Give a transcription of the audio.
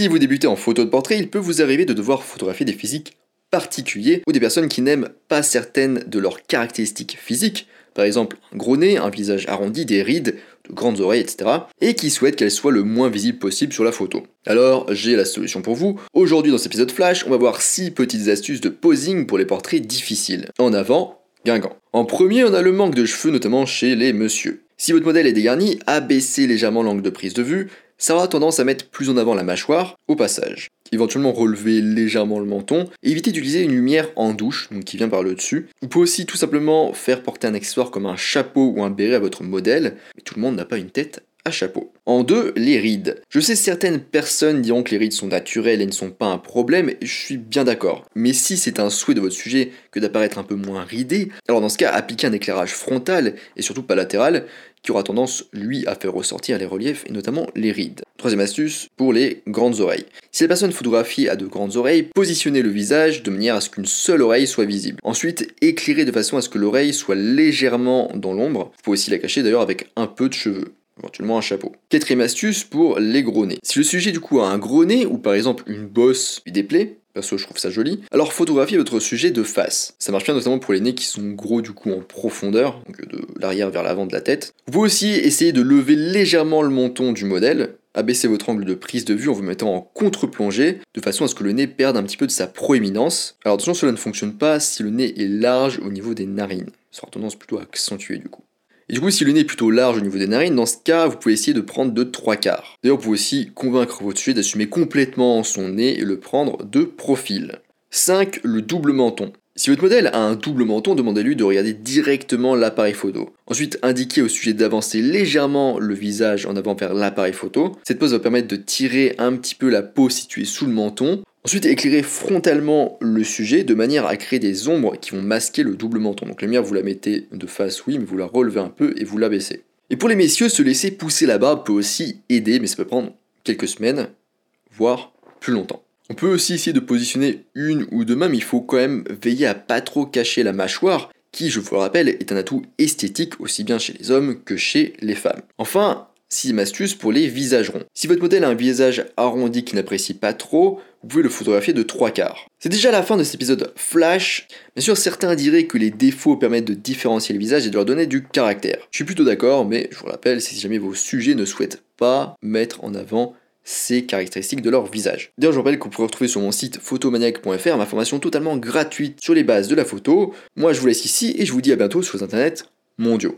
Si vous débutez en photo de portrait, il peut vous arriver de devoir photographier des physiques particuliers ou des personnes qui n'aiment pas certaines de leurs caractéristiques physiques, par exemple un gros nez, un visage arrondi, des rides, de grandes oreilles, etc., et qui souhaitent qu'elles soient le moins visibles possible sur la photo. Alors, j'ai la solution pour vous. Aujourd'hui, dans cet épisode flash, on va voir 6 petites astuces de posing pour les portraits difficiles. En avant, Guingamp. En premier, on a le manque de cheveux, notamment chez les messieurs. Si votre modèle est dégarni, abaissez légèrement l'angle de prise de vue, ça aura tendance à mettre plus en avant la mâchoire au passage. Éventuellement relever légèrement le menton et éviter d'utiliser une lumière en douche, qui vient par le dessus. Vous pouvez aussi tout simplement faire porter un accessoire comme un chapeau ou un béret à votre modèle, mais tout le monde n'a pas une tête chapeau. En deux, les rides. Je sais certaines personnes diront que les rides sont naturelles et ne sont pas un problème, je suis bien d'accord. Mais si c'est un souhait de votre sujet que d'apparaître un peu moins ridé, alors dans ce cas, appliquez un éclairage frontal et surtout pas latéral, qui aura tendance, lui, à faire ressortir les reliefs et notamment les rides. Troisième astuce, pour les grandes oreilles. Si la personne photographiée a de grandes oreilles, positionnez le visage de manière à ce qu'une seule oreille soit visible. Ensuite, éclairez de façon à ce que l'oreille soit légèrement dans l'ombre. Vous pouvez aussi la cacher d'ailleurs avec un peu de cheveux éventuellement un chapeau. Quatrième astuce pour les gros nez. Si le sujet du coup a un gros nez ou par exemple une bosse des plaies, Perso, je trouve ça joli. Alors, photographiez votre sujet de face. Ça marche bien notamment pour les nez qui sont gros du coup en profondeur, donc de l'arrière vers l'avant de la tête. Vous pouvez aussi essayer de lever légèrement le menton du modèle, abaisser votre angle de prise de vue en vous mettant en contre-plongée, de façon à ce que le nez perde un petit peu de sa proéminence. Alors attention, cela ne fonctionne pas si le nez est large au niveau des narines. Ça aura tendance plutôt à accentuer du coup. Du coup, si le nez est plutôt large au niveau des narines, dans ce cas, vous pouvez essayer de prendre de 3 quarts. D'ailleurs, vous pouvez aussi convaincre votre sujet d'assumer complètement son nez et le prendre de profil. 5. Le double menton. Si votre modèle a un double menton, demandez-lui de regarder directement l'appareil photo. Ensuite, indiquez au sujet d'avancer légèrement le visage en avant vers l'appareil photo. Cette pose va permettre de tirer un petit peu la peau située sous le menton Ensuite, éclairez frontalement le sujet de manière à créer des ombres qui vont masquer le double menton. Donc la lumière, vous la mettez de face, oui, mais vous la relevez un peu et vous la baissez. Et pour les messieurs, se laisser pousser la barbe peut aussi aider, mais ça peut prendre quelques semaines, voire plus longtemps. On peut aussi essayer de positionner une ou deux mains, mais il faut quand même veiller à pas trop cacher la mâchoire, qui, je vous le rappelle, est un atout esthétique aussi bien chez les hommes que chez les femmes. Enfin, Sixième astuce pour les visages ronds. Si votre modèle a un visage arrondi qui n'apprécie pas trop, vous pouvez le photographier de trois quarts. C'est déjà la fin de cet épisode flash. Bien sûr, certains diraient que les défauts permettent de différencier le visage et de leur donner du caractère. Je suis plutôt d'accord, mais je vous rappelle, si jamais vos sujets ne souhaitent pas mettre en avant ces caractéristiques de leur visage. D'ailleurs, je vous rappelle que vous pourrez retrouver sur mon site photomaniac.fr ma formation totalement gratuite sur les bases de la photo. Moi, je vous laisse ici et je vous dis à bientôt sur les internets mondiaux.